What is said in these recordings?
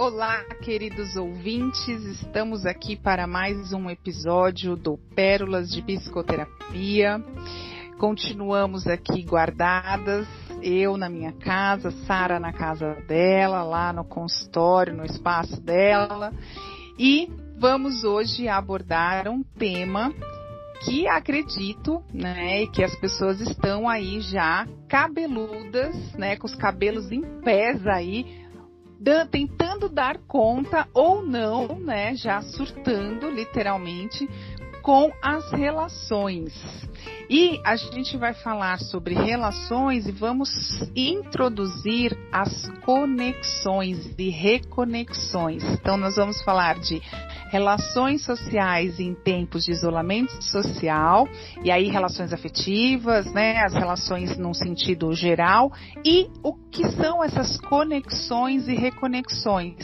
Olá, queridos ouvintes, estamos aqui para mais um episódio do Pérolas de Psicoterapia. Continuamos aqui guardadas, eu na minha casa, Sara na casa dela, lá no consultório, no espaço dela. E vamos hoje abordar um tema que acredito, né, que as pessoas estão aí já cabeludas, né, com os cabelos em pés aí, tentando dar conta ou não, né, já surtando literalmente com as relações. E a gente vai falar sobre relações e vamos introduzir as conexões e reconexões. Então nós vamos falar de relações sociais em tempos de isolamento social, e aí relações afetivas, né, as relações num sentido geral, e o que são essas conexões e reconexões.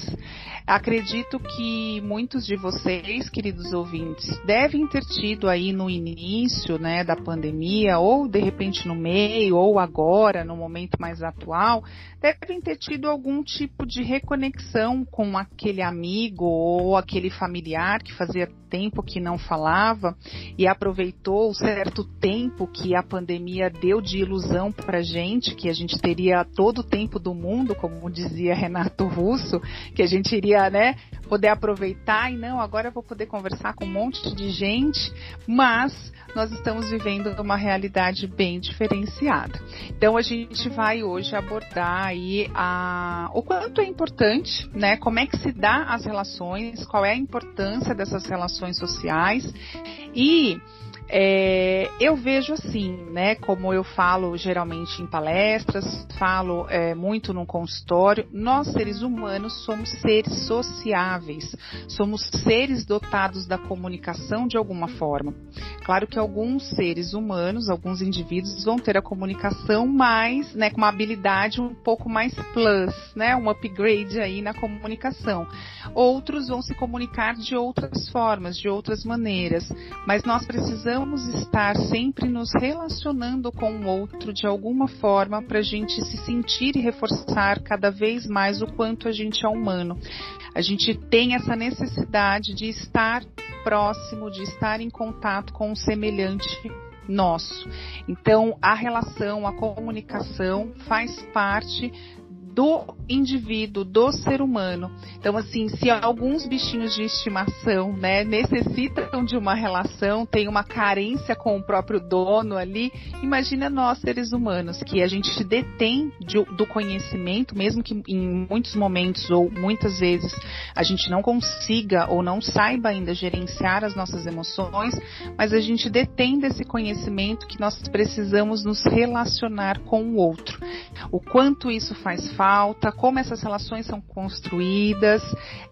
Acredito que muitos de vocês, queridos ouvintes, devem ter tido aí no início, né, da pandemia, ou de repente no meio, ou agora, no momento mais atual, devem ter tido algum tipo de reconexão com aquele amigo ou aquele familiar que fazia tempo que não falava e aproveitou o certo tempo que a pandemia deu de ilusão para gente, que a gente teria todo o tempo do mundo, como dizia Renato Russo, que a gente iria, né, poder aproveitar e não, agora eu vou poder conversar com um monte de gente, mas nós estamos vivendo uma realidade bem diferenciada. Então a gente vai hoje abordar aí a, o quanto é importante, né? Como é que se dá as relações, qual é a importância dessas relações sociais e é, eu vejo assim, né? Como eu falo geralmente em palestras, falo é, muito no consultório, nós seres humanos somos seres sociáveis, somos seres dotados da comunicação de alguma forma. Claro que alguns seres humanos, alguns indivíduos vão ter a comunicação mais, né, com uma habilidade um pouco mais plus, né, um upgrade aí na comunicação. Outros vão se comunicar de outras formas, de outras maneiras, mas nós precisamos precisamos estar sempre nos relacionando com o outro de alguma forma para a gente se sentir e reforçar cada vez mais o quanto a gente é humano. A gente tem essa necessidade de estar próximo, de estar em contato com o semelhante nosso. Então, a relação, a comunicação faz parte do indivíduo, do ser humano. Então, assim, se alguns bichinhos de estimação, né, necessitam de uma relação, tem uma carência com o próprio dono ali, imagina nós, seres humanos, que a gente detém de, do conhecimento, mesmo que em muitos momentos ou muitas vezes a gente não consiga ou não saiba ainda gerenciar as nossas emoções, mas a gente detém desse conhecimento que nós precisamos nos relacionar com o outro. O quanto isso faz falta falta, como essas relações são construídas,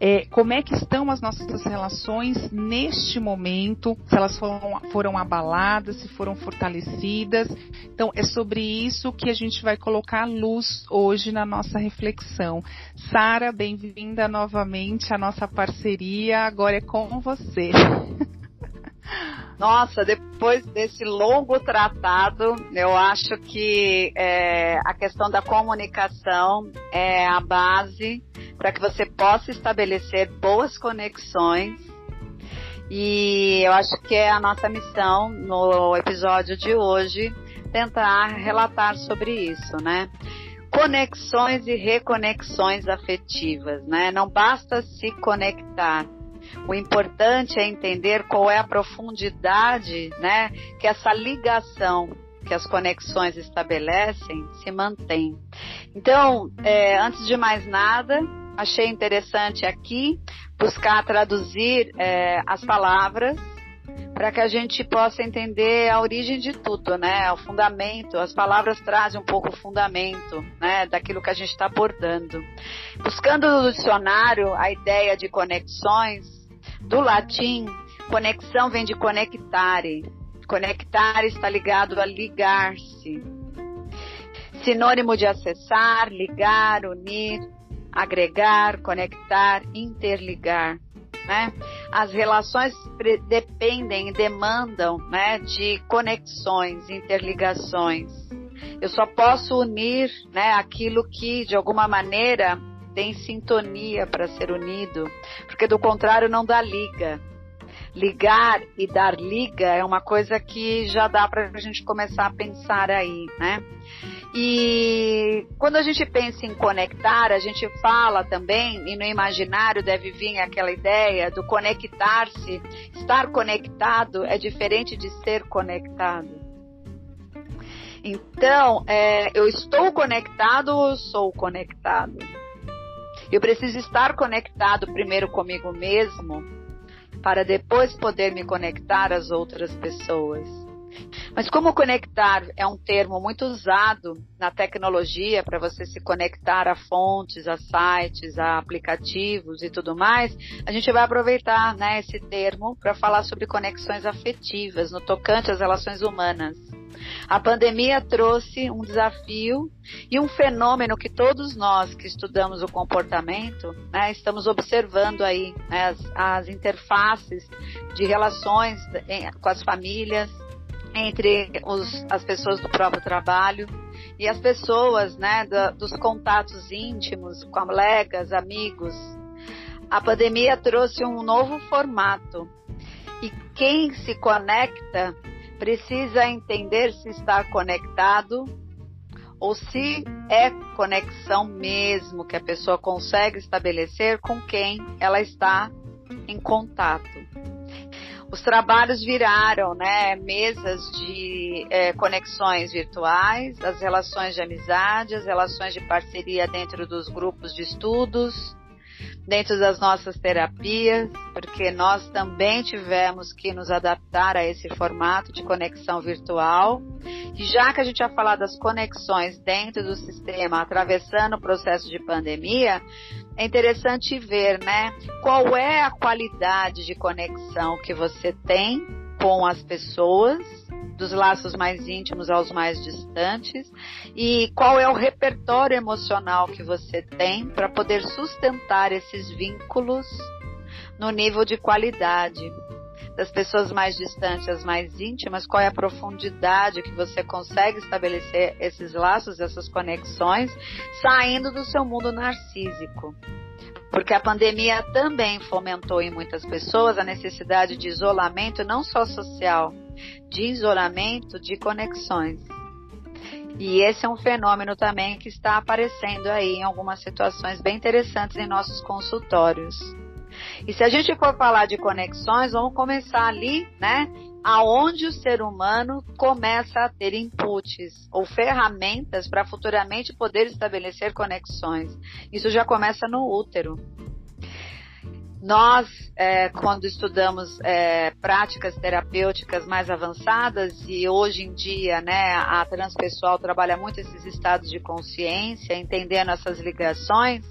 é, como é que estão as nossas relações neste momento, se elas foram, foram abaladas, se foram fortalecidas. Então, é sobre isso que a gente vai colocar luz hoje na nossa reflexão. Sara, bem-vinda novamente à nossa parceria, agora é com você. Nossa, depois desse longo tratado, eu acho que é, a questão da comunicação é a base para que você possa estabelecer boas conexões. E eu acho que é a nossa missão no episódio de hoje tentar relatar sobre isso, né? Conexões e reconexões afetivas, né? Não basta se conectar, o importante é entender qual é a profundidade, né, que essa ligação que as conexões estabelecem se mantém. Então, é, antes de mais nada, achei interessante aqui buscar traduzir é, as palavras para que a gente possa entender a origem de tudo, né? O fundamento, as palavras trazem um pouco o fundamento, né? Daquilo que a gente está abordando. Buscando no dicionário a ideia de conexões, do latim, conexão vem de conectare. Conectare está ligado a ligar-se. Sinônimo de acessar, ligar, unir, agregar, conectar, interligar. Né? As relações dependem e demandam né, de conexões, interligações. Eu só posso unir né, aquilo que, de alguma maneira, tem sintonia para ser unido, porque do contrário não dá liga. Ligar e dar liga é uma coisa que já dá para a gente começar a pensar aí, né? E quando a gente pensa em conectar, a gente fala também, e no imaginário deve vir aquela ideia do conectar-se. Estar conectado é diferente de ser conectado. Então, é, eu estou conectado ou sou conectado? Eu preciso estar conectado primeiro comigo mesmo, para depois poder me conectar às outras pessoas. Mas como conectar é um termo muito usado na tecnologia para você se conectar a fontes, a sites, a aplicativos e tudo mais, a gente vai aproveitar né, esse termo para falar sobre conexões afetivas no tocante às relações humanas. A pandemia trouxe um desafio e um fenômeno que todos nós que estudamos o comportamento né, estamos observando aí né, as, as interfaces de relações com as famílias, entre os, as pessoas do próprio trabalho e as pessoas, né, da, dos contatos íntimos, colegas, amigos. A pandemia trouxe um novo formato e quem se conecta precisa entender se está conectado ou se é conexão mesmo que a pessoa consegue estabelecer com quem ela está em contato. Os trabalhos viraram né, mesas de é, conexões virtuais, as relações de amizade, as relações de parceria dentro dos grupos de estudos, dentro das nossas terapias, porque nós também tivemos que nos adaptar a esse formato de conexão virtual. E já que a gente vai falar das conexões dentro do sistema, atravessando o processo de pandemia, é interessante ver, né, qual é a qualidade de conexão que você tem com as pessoas, dos laços mais íntimos aos mais distantes, e qual é o repertório emocional que você tem para poder sustentar esses vínculos no nível de qualidade das pessoas mais distantes às mais íntimas, qual é a profundidade que você consegue estabelecer esses laços, essas conexões, saindo do seu mundo narcísico. Porque a pandemia também fomentou em muitas pessoas a necessidade de isolamento, não só social, de isolamento de conexões. E esse é um fenômeno também que está aparecendo aí em algumas situações bem interessantes em nossos consultórios. E se a gente for falar de conexões, vamos começar ali, né? Aonde o ser humano começa a ter inputs ou ferramentas para futuramente poder estabelecer conexões. Isso já começa no útero. Nós, é, quando estudamos é, práticas terapêuticas mais avançadas, e hoje em dia né, a transpessoal trabalha muito esses estados de consciência, entendendo essas ligações,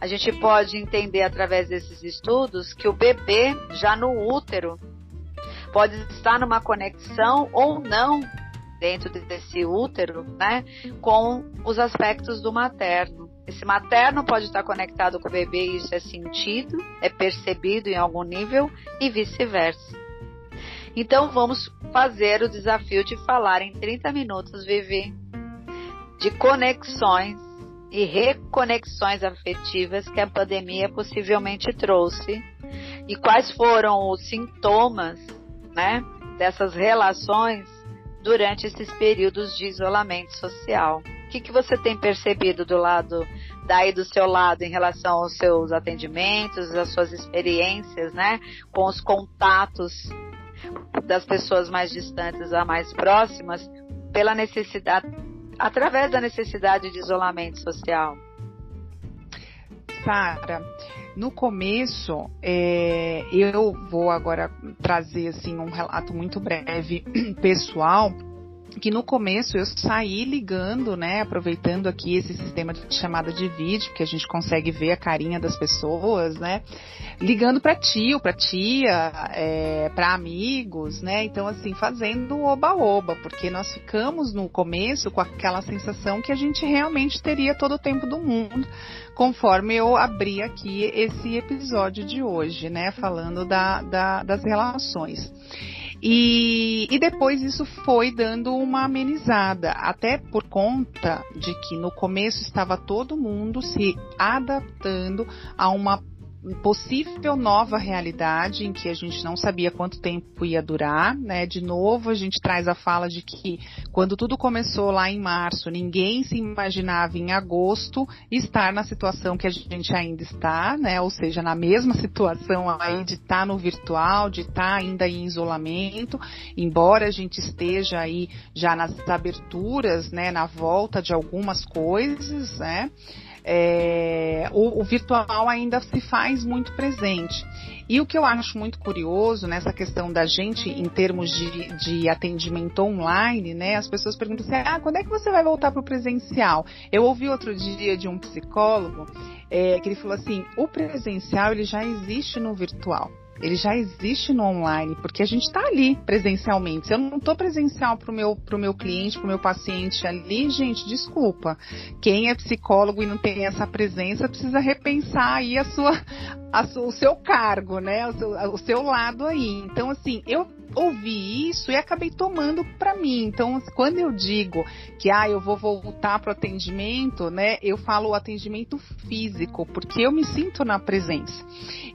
a gente pode entender através desses estudos que o bebê, já no útero, pode estar numa conexão ou não dentro desse útero, né, com os aspectos do materno. Esse materno pode estar conectado com o bebê e isso é sentido, é percebido em algum nível e vice-versa. Então vamos fazer o desafio de falar em 30 minutos, Vivi, de conexões e reconexões afetivas que a pandemia possivelmente trouxe e quais foram os sintomas, né, dessas relações durante esses períodos de isolamento social. Que, que você tem percebido do lado daí do seu lado em relação aos seus atendimentos, às suas experiências, né, com os contatos das pessoas mais distantes a mais próximas, pela necessidade através da necessidade de isolamento social? Sara, no começo, é, eu vou agora trazer assim um relato muito breve pessoal que no começo eu saí ligando, né, aproveitando aqui esse sistema de chamada de vídeo, que a gente consegue ver a carinha das pessoas, né, ligando para tio, para tia, é, para amigos, né, então assim, fazendo oba-oba, porque nós ficamos no começo com aquela sensação que a gente realmente teria todo o tempo do mundo, conforme eu abri aqui esse episódio de hoje, né, falando da, da das relações. E, e depois isso foi dando uma amenizada, até por conta de que no começo estava todo mundo se adaptando a uma possível nova realidade em que a gente não sabia quanto tempo ia durar, né? De novo, a gente traz a fala de que quando tudo começou lá em março, ninguém se imaginava em agosto estar na situação que a gente ainda está, né? Ou seja, na mesma situação aí de estar tá no virtual, de estar tá ainda em isolamento, embora a gente esteja aí já nas aberturas, né? Na volta de algumas coisas, né? É, o, o, virtual ainda se faz muito presente. E o que eu acho muito curioso nessa questão da gente, em termos de, de atendimento online, né? As pessoas perguntam assim: ah, quando é que você vai voltar para o presencial? Eu ouvi outro dia de um psicólogo é, que ele falou assim: o presencial ele já existe no virtual ele já existe no online, porque a gente está ali presencialmente. Se eu não estou presencial para o meu, pro meu cliente, para o meu paciente ali, gente, desculpa. Quem é psicólogo e não tem essa presença precisa repensar aí a sua, a, o seu cargo, né? O seu, o seu lado aí. Então, assim, eu ouvi isso e acabei tomando para mim. Então, quando eu digo que ah, eu vou voltar para o atendimento, né, eu falo o atendimento físico, porque eu me sinto na presença.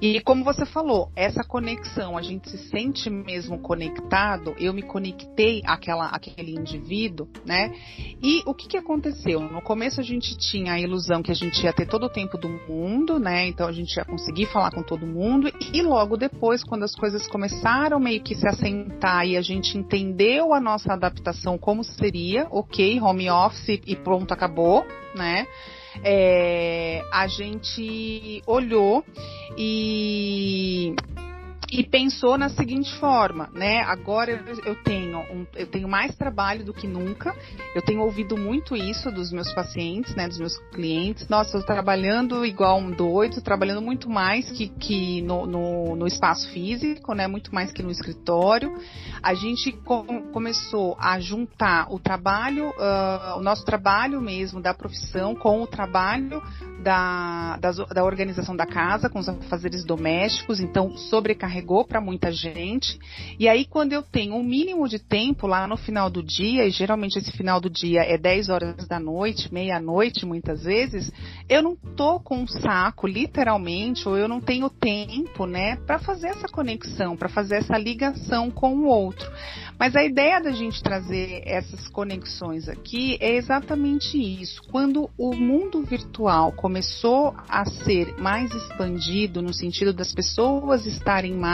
E como você falou, essa conexão, a gente se sente mesmo conectado, eu me conectei àquela, àquele indivíduo, né? E o que, que aconteceu? No começo a gente tinha a ilusão que a gente ia ter todo o tempo do mundo, né? Então a gente ia conseguir falar com todo mundo, e logo depois, quando as coisas começaram meio que se sentar e a gente entendeu a nossa adaptação como seria, ok, home office e pronto, acabou, né? É, a gente olhou e e pensou na seguinte forma, né? Agora eu, tenho um, eu tenho mais trabalho do que nunca. Eu tenho ouvido muito isso dos meus pacientes, né? Dos meus clientes. Nossa, eu estou trabalhando igual um doido, trabalhando muito mais que, que no, no, no, espaço físico, né? Muito mais que no escritório. A gente com, começou a juntar o trabalho, uh, o nosso trabalho mesmo da profissão com o trabalho da, da, da organização da casa, com os afazeres domésticos. Então, sobrecarregando carregou para muita gente. E aí, quando eu tenho um mínimo de tempo lá no final do dia, e geralmente esse final do dia é 10 horas da noite, meia-noite muitas vezes, eu não tô com um saco, literalmente, ou eu não tenho tempo, né, para fazer essa conexão, para fazer essa ligação com o outro. Mas a ideia da gente trazer essas conexões aqui é exatamente isso. Quando o mundo virtual começou a ser mais expandido no sentido das pessoas estarem mais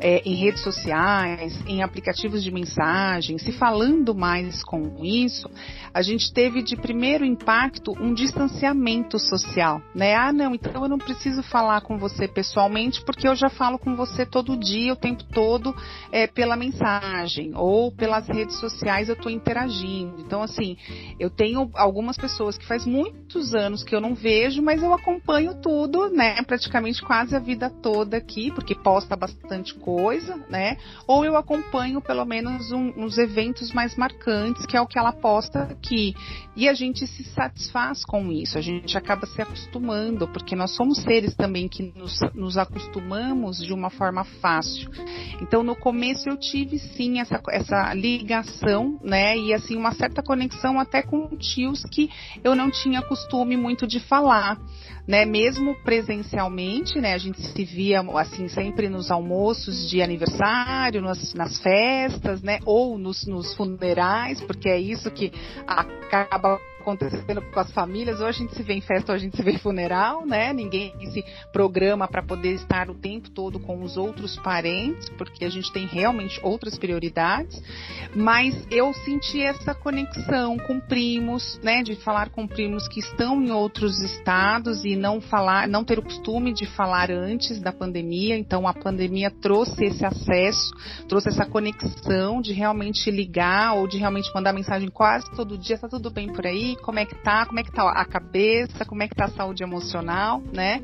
é, em redes sociais, em aplicativos de mensagem, se falando mais com isso, a gente teve de primeiro impacto um distanciamento social, né? Ah, não, então eu não preciso falar com você pessoalmente porque eu já falo com você todo dia, o tempo todo, é, pela mensagem ou pelas redes sociais eu estou interagindo. Então, assim, eu tenho algumas pessoas que faz muitos anos que eu não vejo, mas eu acompanho tudo, né? Praticamente quase a vida toda aqui, porque posta bastante coisa, né? Ou eu acompanho pelo menos um, uns eventos mais marcantes, que é o que ela posta aqui. E a gente se satisfaz com isso, a gente acaba se acostumando, porque nós somos seres também que nos, nos acostumamos de uma forma fácil. Então, no começo eu tive sim essa, essa ligação, né? E assim, uma certa conexão até com tios que eu não tinha costume muito de falar né? Mesmo presencialmente, né? A gente se via assim sempre nos almoços de aniversário, nas, nas festas, né? Ou nos, nos funerais, porque é isso que acaba acontecendo com as famílias. Ou a gente se vê em festa ou a gente se vê em funeral, né? Ninguém se programa para poder estar o tempo todo com os outros parentes, porque a gente tem realmente outras prioridades. Mas eu senti essa conexão com primos, né? De falar com primos que estão em outros estados e não falar, não ter o costume de falar antes da pandemia. Então a pandemia trouxe esse acesso, trouxe essa conexão de realmente ligar ou de realmente mandar mensagem quase todo dia, tá tudo bem por aí? Como é que tá, como é que tá a cabeça, como é que tá a saúde emocional, né?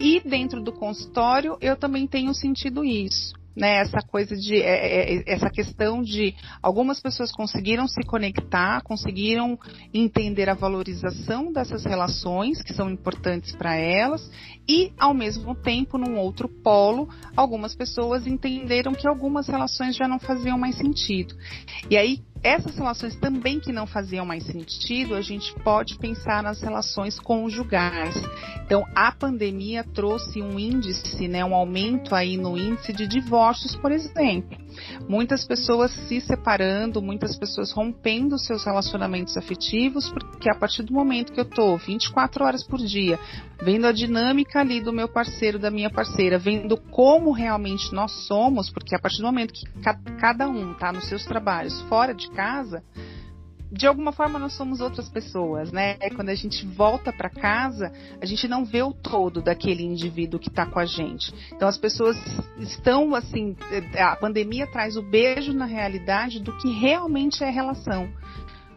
E dentro do consultório eu também tenho sentido isso né? Essa coisa de é, é, é, essa questão de algumas pessoas conseguiram se conectar, conseguiram entender a valorização dessas relações que são importantes para elas e ao mesmo tempo num outro polo, algumas pessoas entenderam que algumas relações já não faziam mais sentido. E aí essas relações também que não faziam mais sentido, a gente pode pensar nas relações conjugais. Então, a pandemia trouxe um índice, né, um aumento aí no índice de divórcios, por exemplo. Muitas pessoas se separando, muitas pessoas rompendo seus relacionamentos afetivos, porque a partir do momento que eu estou 24 horas por dia, vendo a dinâmica ali do meu parceiro, da minha parceira, vendo como realmente nós somos, porque a partir do momento que cada um está nos seus trabalhos fora de casa, de alguma forma nós somos outras pessoas, né? Quando a gente volta para casa, a gente não vê o todo daquele indivíduo que está com a gente. Então as pessoas estão assim, a pandemia traz o beijo na realidade do que realmente é relação,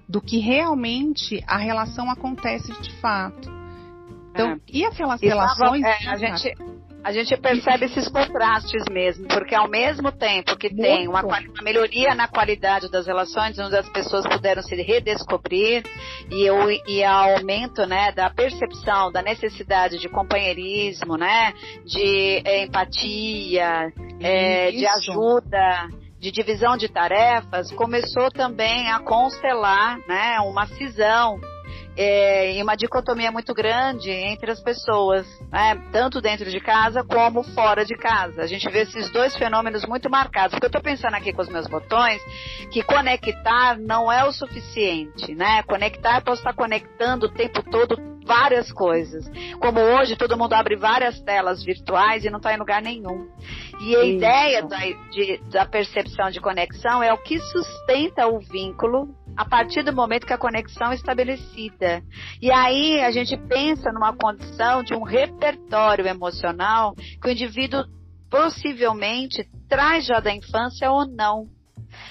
do que realmente a relação acontece de fato. Então, é. e aquelas relações? É, a gente a gente percebe esses contrastes mesmo, porque ao mesmo tempo que Muito. tem uma, uma, melhoria na qualidade das relações, onde as pessoas puderam se redescobrir e o e aumento né, da percepção da necessidade de companheirismo, né, de é, empatia, é, de ajuda de divisão de tarefas começou também a constelar né, uma cisão é, e uma dicotomia muito grande entre as pessoas, né? tanto dentro de casa como fora de casa. A gente vê esses dois fenômenos muito marcados. Porque eu estou pensando aqui com os meus botões que conectar não é o suficiente, né? Conectar, eu posso estar conectando o tempo todo várias coisas. Como hoje todo mundo abre várias telas virtuais e não está em lugar nenhum. E a Isso. ideia da, de, da percepção de conexão é o que sustenta o vínculo a partir do momento que a conexão é estabelecida. E aí a gente pensa numa condição de um repertório emocional que o indivíduo possivelmente traz já da infância ou não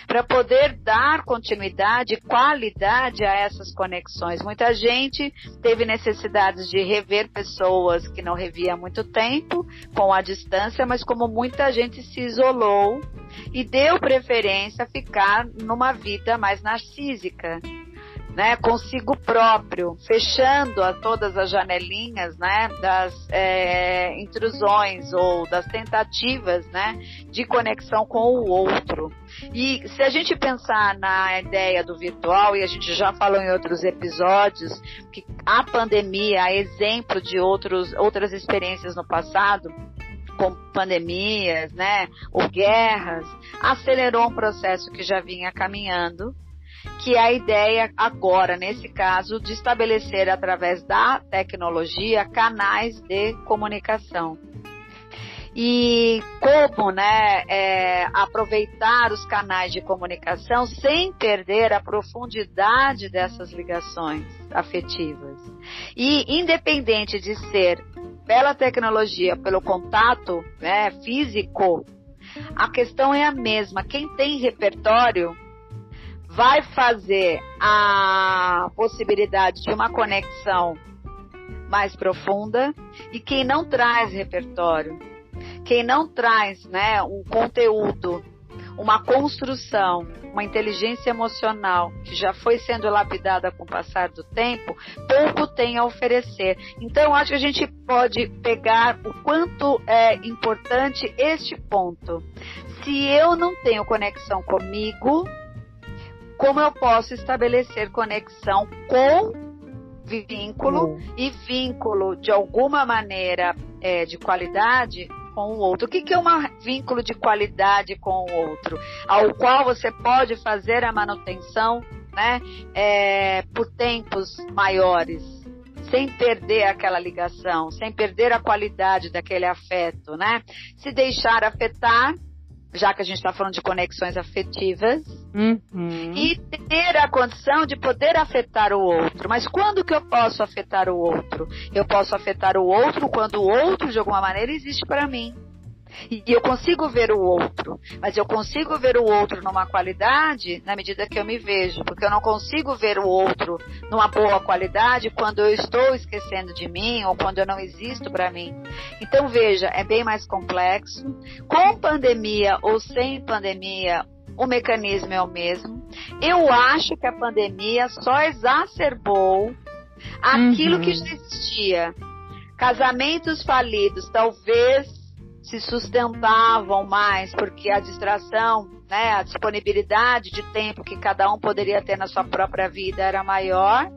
para poder dar continuidade e qualidade a essas conexões. Muita gente teve necessidades de rever pessoas que não revia há muito tempo, com a distância, mas como muita gente se isolou e deu preferência a ficar numa vida mais narcísica né, consigo próprio, fechando a todas as janelinhas, né, das é, intrusões ou das tentativas, né, de conexão com o outro. E se a gente pensar na ideia do virtual, e a gente já falou em outros episódios, que a pandemia é exemplo de outros, outras experiências no passado, como pandemias, né, ou guerras, acelerou um processo que já vinha caminhando que é a ideia agora, nesse caso, de estabelecer através da tecnologia canais de comunicação. E como né, é, aproveitar os canais de comunicação sem perder a profundidade dessas ligações afetivas. E independente de ser pela tecnologia, pelo contato né, físico, a questão é a mesma. Quem tem repertório vai fazer a possibilidade de uma conexão mais profunda e quem não traz repertório, quem não traz, né, um conteúdo, uma construção, uma inteligência emocional que já foi sendo lapidada com o passar do tempo, pouco tem a oferecer. Então, acho que a gente pode pegar o quanto é importante este ponto. Se eu não tenho conexão comigo, como eu posso estabelecer conexão com vínculo uhum. e vínculo de alguma maneira é, de qualidade com o outro. O que, que é um vínculo de qualidade com o outro? Ao qual você pode fazer a manutenção né, é, por tempos maiores, sem perder aquela ligação, sem perder a qualidade daquele afeto, né? Se deixar afetar já que a gente está falando de conexões afetivas, uhum. e ter a condição de poder afetar o outro. Mas quando que eu posso afetar o outro? Eu posso afetar o outro quando o outro, de alguma maneira, existe para mim. E eu consigo ver o outro, mas eu consigo ver o outro numa qualidade na medida que eu me vejo, porque eu não consigo ver o outro numa boa qualidade quando eu estou esquecendo de mim ou quando eu não existo para mim. Então veja, é bem mais complexo. Com pandemia ou sem pandemia, o mecanismo é o mesmo. Eu acho que a pandemia só exacerbou aquilo uhum. que já existia. Casamentos falidos talvez se sustentavam mais, porque a distração, né, a disponibilidade de tempo que cada um poderia ter na sua própria vida era maior.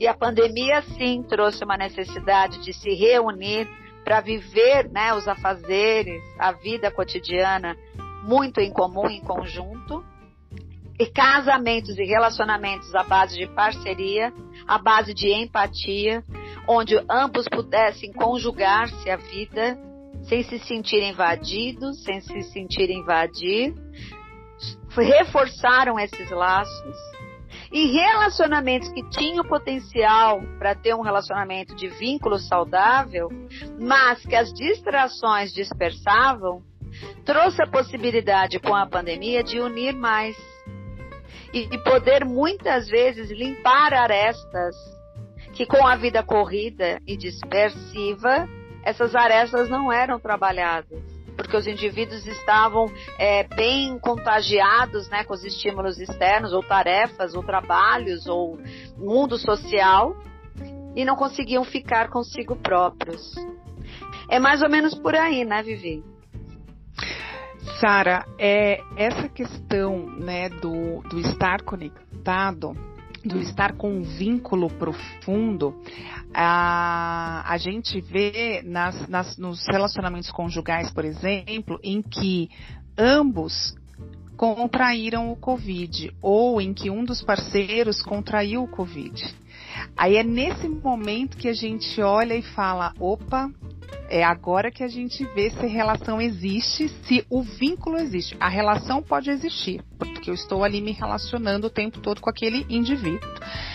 E a pandemia, sim, trouxe uma necessidade de se reunir para viver né, os afazeres, a vida cotidiana, muito em comum, em conjunto. E casamentos e relacionamentos à base de parceria, à base de empatia, onde ambos pudessem conjugar-se a vida sem se sentir invadidos, sem se sentir invadir, reforçaram esses laços. E relacionamentos que tinham potencial para ter um relacionamento de vínculo saudável, mas que as distrações dispersavam, trouxe a possibilidade com a pandemia de unir mais e, poder muitas vezes limpar arestas que com a vida corrida e dispersiva essas arestas não eram trabalhadas, porque os indivíduos estavam é, bem contagiados né, com os estímulos externos, ou tarefas, ou trabalhos, ou mundo social, e não conseguiam ficar consigo próprios. É mais ou menos por aí, né, Vivi? Sara, é essa questão né, do, do estar conectado do estar com um vínculo profundo, a, a gente vê nas, nas, nos relacionamentos conjugais, por exemplo, em que ambos contraíram o Covid ou em que um dos parceiros contraiu o Covid. Aí é nesse momento que a gente olha e fala: opa, é agora que a gente vê se relação existe, se o vínculo existe. A relação pode existir, porque eu estou ali me relacionando o tempo todo com aquele indivíduo.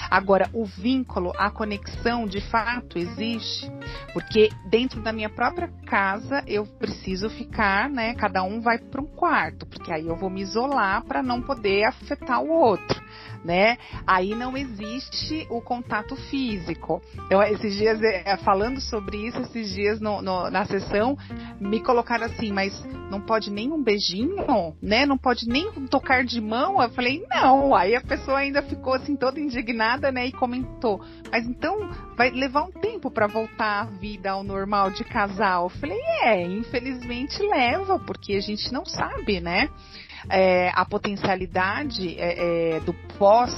Agora, o vínculo, a conexão, de fato existe, porque dentro da minha própria casa eu preciso ficar, né? Cada um vai para um quarto, porque aí eu vou me isolar para não poder afetar o outro né? Aí não existe o contato físico. Eu, esses dias, é, falando sobre isso, esses dias no, no, na sessão, me colocaram assim, mas não pode nem um beijinho, né? Não pode nem tocar de mão? Eu falei, não. Aí a pessoa ainda ficou assim toda indignada, né? E comentou, mas então vai levar um tempo para voltar a vida ao normal de casal. Eu falei, é, infelizmente leva, porque a gente não sabe, né? É, a potencialidade é, é, do pós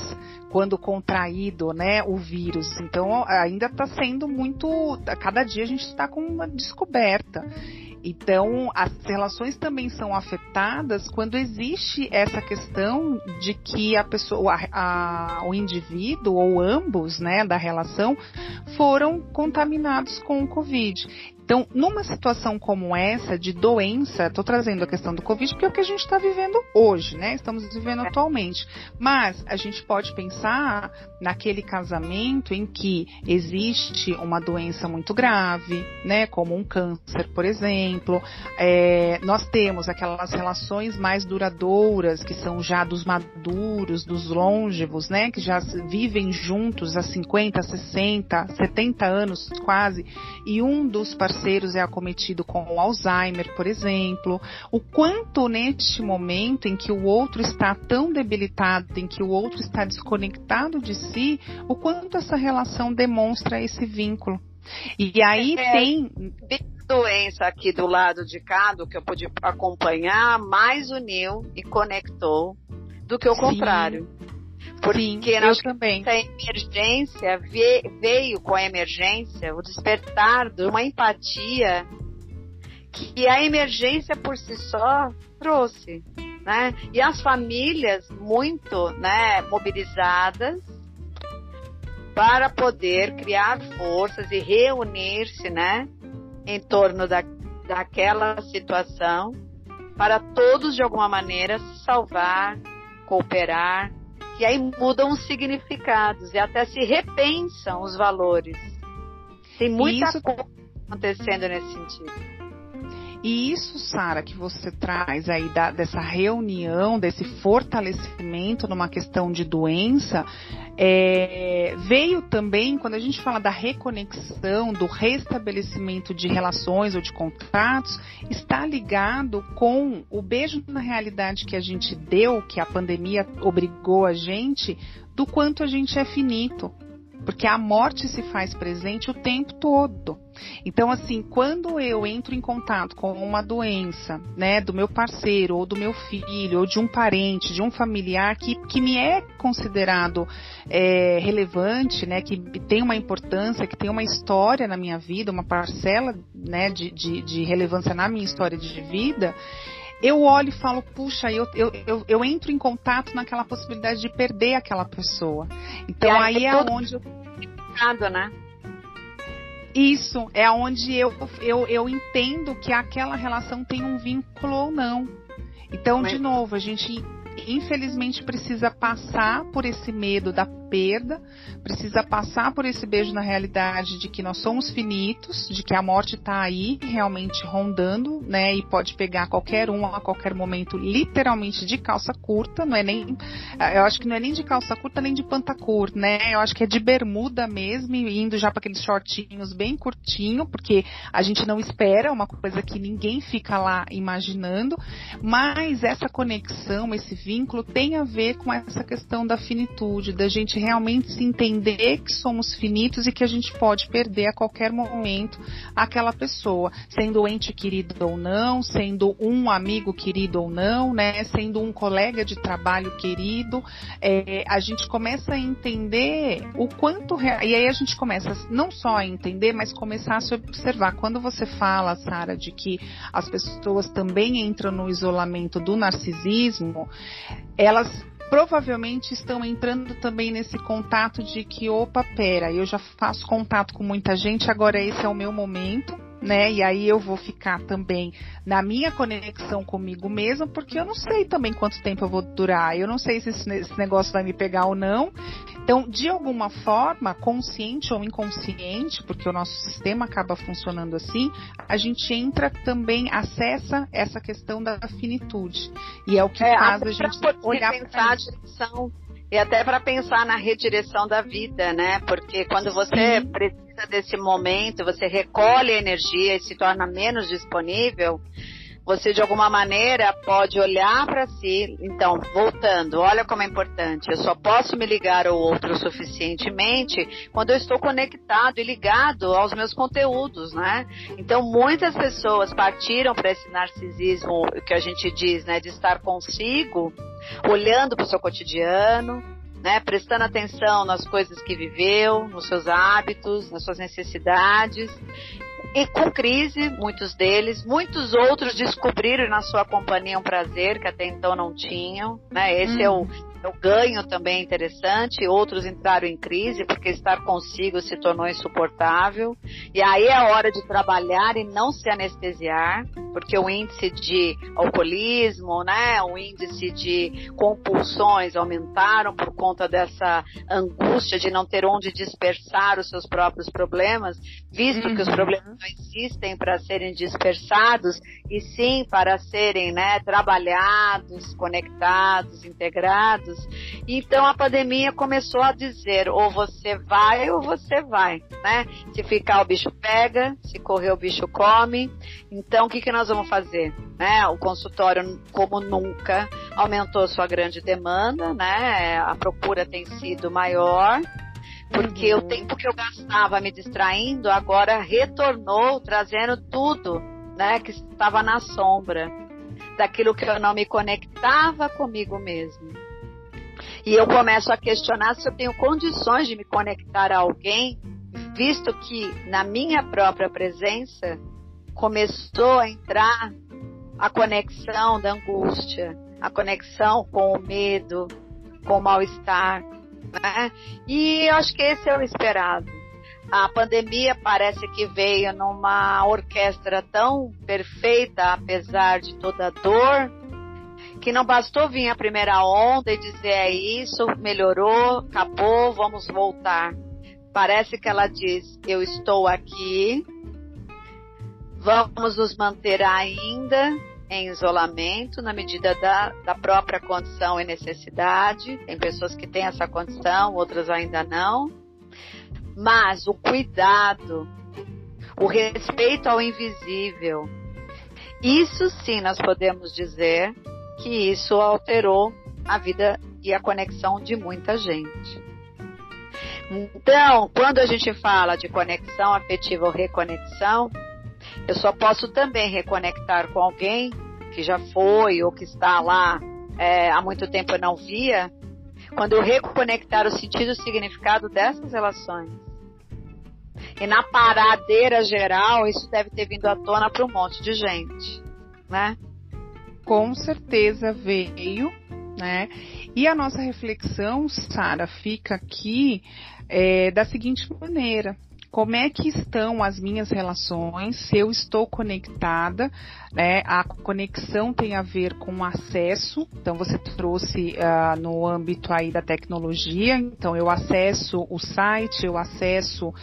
quando contraído, né, o vírus. Então ainda está sendo muito, cada dia a gente está com uma descoberta. Então, as relações também são afetadas quando existe essa questão de que a pessoa, a, a, o indivíduo ou ambos, né, da relação foram contaminados com o Covid. Então, numa situação como essa de doença, estou trazendo a questão do Covid porque é o que a gente está vivendo hoje, né? Estamos vivendo atualmente. Mas a gente pode pensar naquele casamento em que existe uma doença muito grave, né? Como um câncer, por exemplo. É, nós temos aquelas relações mais duradouras, que são já dos maduros, dos longevos, né? Que já vivem juntos há 50, 60, 70 anos quase. E um dos parceiros parceiros é acometido com Alzheimer, por exemplo, o quanto neste momento em que o outro está tão debilitado, em que o outro está desconectado de si, o quanto essa relação demonstra esse vínculo. E aí é, tem doença aqui do lado de cá, do que eu pude acompanhar, mais uniu e conectou do que o Sim. contrário. Porque eu também. a emergência veio com a emergência o despertar de uma empatia que a emergência por si só trouxe, né? E as famílias muito, né, mobilizadas para poder criar forças e reunir-se, né, em torno da, daquela situação para todos de alguma maneira se salvar, cooperar, e aí mudam os significados e até se repensam os valores. Tem muita Isso... coisa acontecendo nesse sentido. E isso, Sara, que você traz aí da, dessa reunião, desse fortalecimento numa questão de doença, é, veio também, quando a gente fala da reconexão, do restabelecimento de relações ou de contratos, está ligado com o beijo na realidade que a gente deu, que a pandemia obrigou a gente, do quanto a gente é finito porque a morte se faz presente o tempo todo. Então, assim, quando eu entro em contato com uma doença, né, do meu parceiro, ou do meu filho, ou de um parente, de um familiar que, que me é considerado é, relevante, né, que tem uma importância, que tem uma história na minha vida, uma parcela, né, de, de, de relevância na minha história de vida, eu olho e falo, puxa, eu, eu, eu, eu, entro em contato naquela possibilidade de perder aquela pessoa. Então aí, aí é onde eu. Né? Isso, é onde eu, eu, eu entendo que aquela relação tem um vínculo ou não. Então, Mas... de novo, a gente infelizmente precisa passar por esse medo da perda, precisa passar por esse beijo na realidade de que nós somos finitos, de que a morte está aí realmente rondando, né? E pode pegar qualquer um a qualquer momento, literalmente de calça curta, não é nem, eu acho que não é nem de calça curta nem de pantacur, né? Eu acho que é de bermuda mesmo, indo já para aqueles shortinhos bem curtinho, porque a gente não espera, uma coisa que ninguém fica lá imaginando, mas essa conexão, esse vínculo tem a ver com essa questão da finitude, da gente realmente se entender que somos finitos e que a gente pode perder a qualquer momento aquela pessoa, sendo ente querido ou não, sendo um amigo querido ou não, né, sendo um colega de trabalho querido, é, a gente começa a entender o quanto e aí a gente começa não só a entender, mas começar a se observar. Quando você fala, Sara, de que as pessoas também entram no isolamento do narcisismo, elas provavelmente estão entrando também nesse contato de que, opa, pera, eu já faço contato com muita gente, agora esse é o meu momento, né? E aí eu vou ficar também na minha conexão comigo mesmo, porque eu não sei também quanto tempo eu vou durar, eu não sei se esse negócio vai me pegar ou não. Então, de alguma forma, consciente ou inconsciente, porque o nosso sistema acaba funcionando assim, a gente entra também, acessa essa questão da finitude. E é o que é, faz a gente olhar para a direção e até para pensar na redireção da vida, né? Porque quando você Sim. Desse momento, você recolhe energia e se torna menos disponível, você de alguma maneira pode olhar para si. Então, voltando, olha como é importante. Eu só posso me ligar ao outro suficientemente quando eu estou conectado e ligado aos meus conteúdos, né? Então, muitas pessoas partiram para esse narcisismo que a gente diz, né, de estar consigo, olhando para o seu cotidiano, né, prestando atenção nas coisas que viveu, nos seus hábitos, nas suas necessidades e com crise, muitos deles, muitos outros descobriram na sua companhia um prazer que até então não tinham, né? Esse é o uhum o ganho também é interessante. Outros entraram em crise porque estar consigo se tornou insuportável. E aí é hora de trabalhar e não se anestesiar, porque o índice de alcoolismo, né, o índice de compulsões aumentaram por conta dessa angústia de não ter onde dispersar os seus próprios problemas, visto uhum. que os uhum. problemas não existem para serem dispersados e sim para serem, né, trabalhados, conectados, integrados. Então a pandemia começou a dizer ou você vai ou você vai, né? Se ficar o bicho pega, se correr o bicho come. Então o que, que nós vamos fazer? Né? O consultório, como nunca, aumentou sua grande demanda, né? A procura tem sido maior porque uhum. o tempo que eu gastava me distraindo agora retornou trazendo tudo, né, que estava na sombra daquilo que eu não me conectava comigo mesmo. E eu começo a questionar se eu tenho condições de me conectar a alguém, visto que na minha própria presença começou a entrar a conexão da angústia, a conexão com o medo, com o mal-estar. Né? E acho que esse é o esperado. A pandemia parece que veio numa orquestra tão perfeita, apesar de toda a dor, que não bastou vir a primeira onda e dizer é isso, melhorou, acabou, vamos voltar. Parece que ela diz: eu estou aqui, Vamos nos manter ainda em isolamento na medida da, da própria condição e necessidade. Tem pessoas que têm essa condição, outras ainda não. Mas o cuidado, o respeito ao invisível, isso sim nós podemos dizer que isso alterou a vida e a conexão de muita gente. Então, quando a gente fala de conexão afetiva ou reconexão, eu só posso também reconectar com alguém que já foi ou que está lá é, há muito tempo eu não via, quando eu reconectar o sentido e o significado dessas relações. E na paradeira geral, isso deve ter vindo à tona para um monte de gente, né? Com certeza veio, né? E a nossa reflexão, Sara, fica aqui é, da seguinte maneira: como é que estão as minhas relações, se eu estou conectada, né? A conexão tem a ver com acesso, então você trouxe uh, no âmbito aí da tecnologia, então eu acesso o site, eu acesso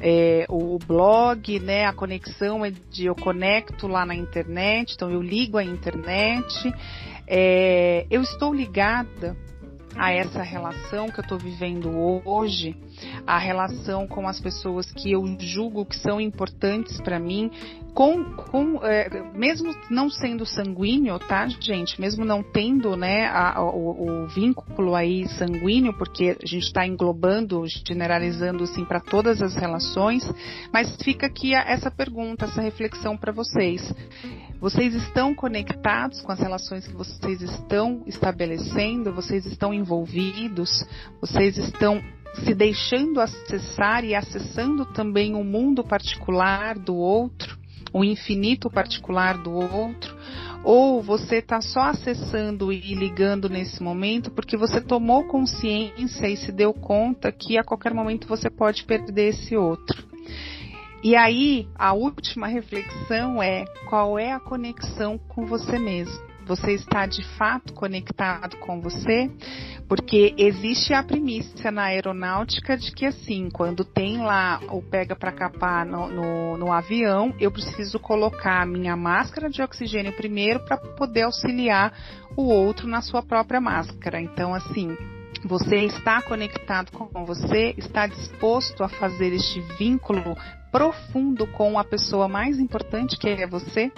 é, o blog, né? A conexão é de eu conecto lá na internet, então eu ligo a internet, é, eu estou ligada a essa relação que eu estou vivendo hoje, a relação com as pessoas que eu julgo que são importantes para mim, com, com é, mesmo não sendo sanguíneo, tá, gente? Mesmo não tendo, né, a, o, o, vínculo aí sanguíneo, porque a gente está englobando, generalizando assim para todas as relações, mas fica aqui essa pergunta, essa reflexão para vocês. Vocês estão conectados com as relações que vocês estão estabelecendo? Vocês estão envolvidos? Vocês estão se deixando acessar e acessando também o mundo particular do outro, o infinito particular do outro? Ou você está só acessando e ligando nesse momento porque você tomou consciência e se deu conta que a qualquer momento você pode perder esse outro? E aí, a última reflexão é qual é a conexão com você mesmo? Você está de fato conectado com você? Porque existe a primícia na aeronáutica de que assim, quando tem lá o pega para capar no, no, no, avião, eu preciso colocar a minha máscara de oxigênio primeiro para poder auxiliar o outro na sua própria máscara. Então, assim, você está conectado com você, está disposto a fazer este vínculo profundo com a pessoa mais importante que é você?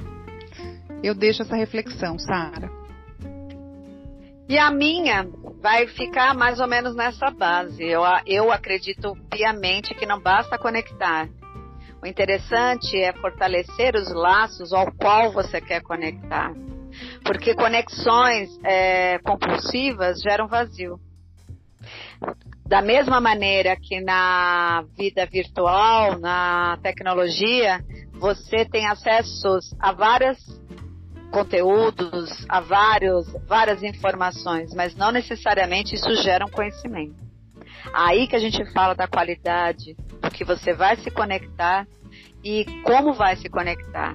Eu deixo essa reflexão, Sara. E a minha vai ficar mais ou menos nessa base. Eu, eu acredito piamente que não basta conectar. O interessante é fortalecer os laços ao qual você quer conectar. Porque conexões é, compulsivas geram vazio. Da mesma maneira que na vida virtual, na tecnologia, você tem acessos a vários conteúdos, a vários, várias informações, mas não necessariamente isso gera um conhecimento. Aí que a gente fala da qualidade, do que você vai se conectar e como vai se conectar.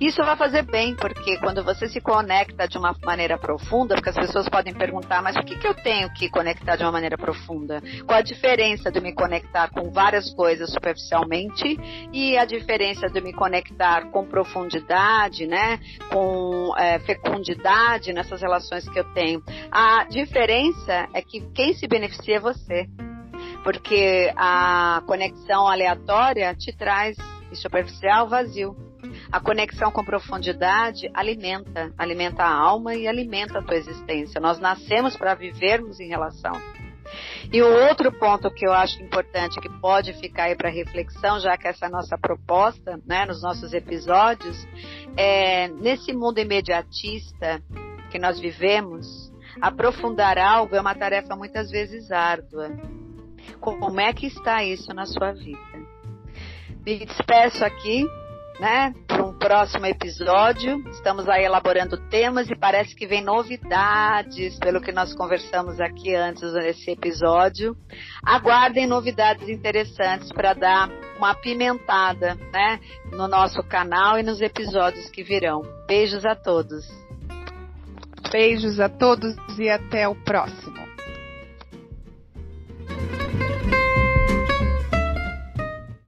Isso vai fazer bem, porque quando você se conecta de uma maneira profunda, porque as pessoas podem perguntar, mas por que, que eu tenho que conectar de uma maneira profunda? Qual a diferença de me conectar com várias coisas superficialmente e a diferença de me conectar com profundidade, né? Com é, fecundidade nessas relações que eu tenho? A diferença é que quem se beneficia é você. Porque a conexão aleatória te traz superficial vazio. A conexão com profundidade alimenta, alimenta a alma e alimenta a tua existência. Nós nascemos para vivermos em relação. E o outro ponto que eu acho importante, que pode ficar aí para reflexão, já que essa é nossa proposta, né, nos nossos episódios, é nesse mundo imediatista que nós vivemos, aprofundar algo é uma tarefa muitas vezes árdua. Como é que está isso na sua vida? Me despeço aqui né, para um próximo episódio. Estamos aí elaborando temas e parece que vem novidades, pelo que nós conversamos aqui antes nesse episódio. Aguardem novidades interessantes para dar uma apimentada, né, no nosso canal e nos episódios que virão. Beijos a todos. Beijos a todos e até o próximo.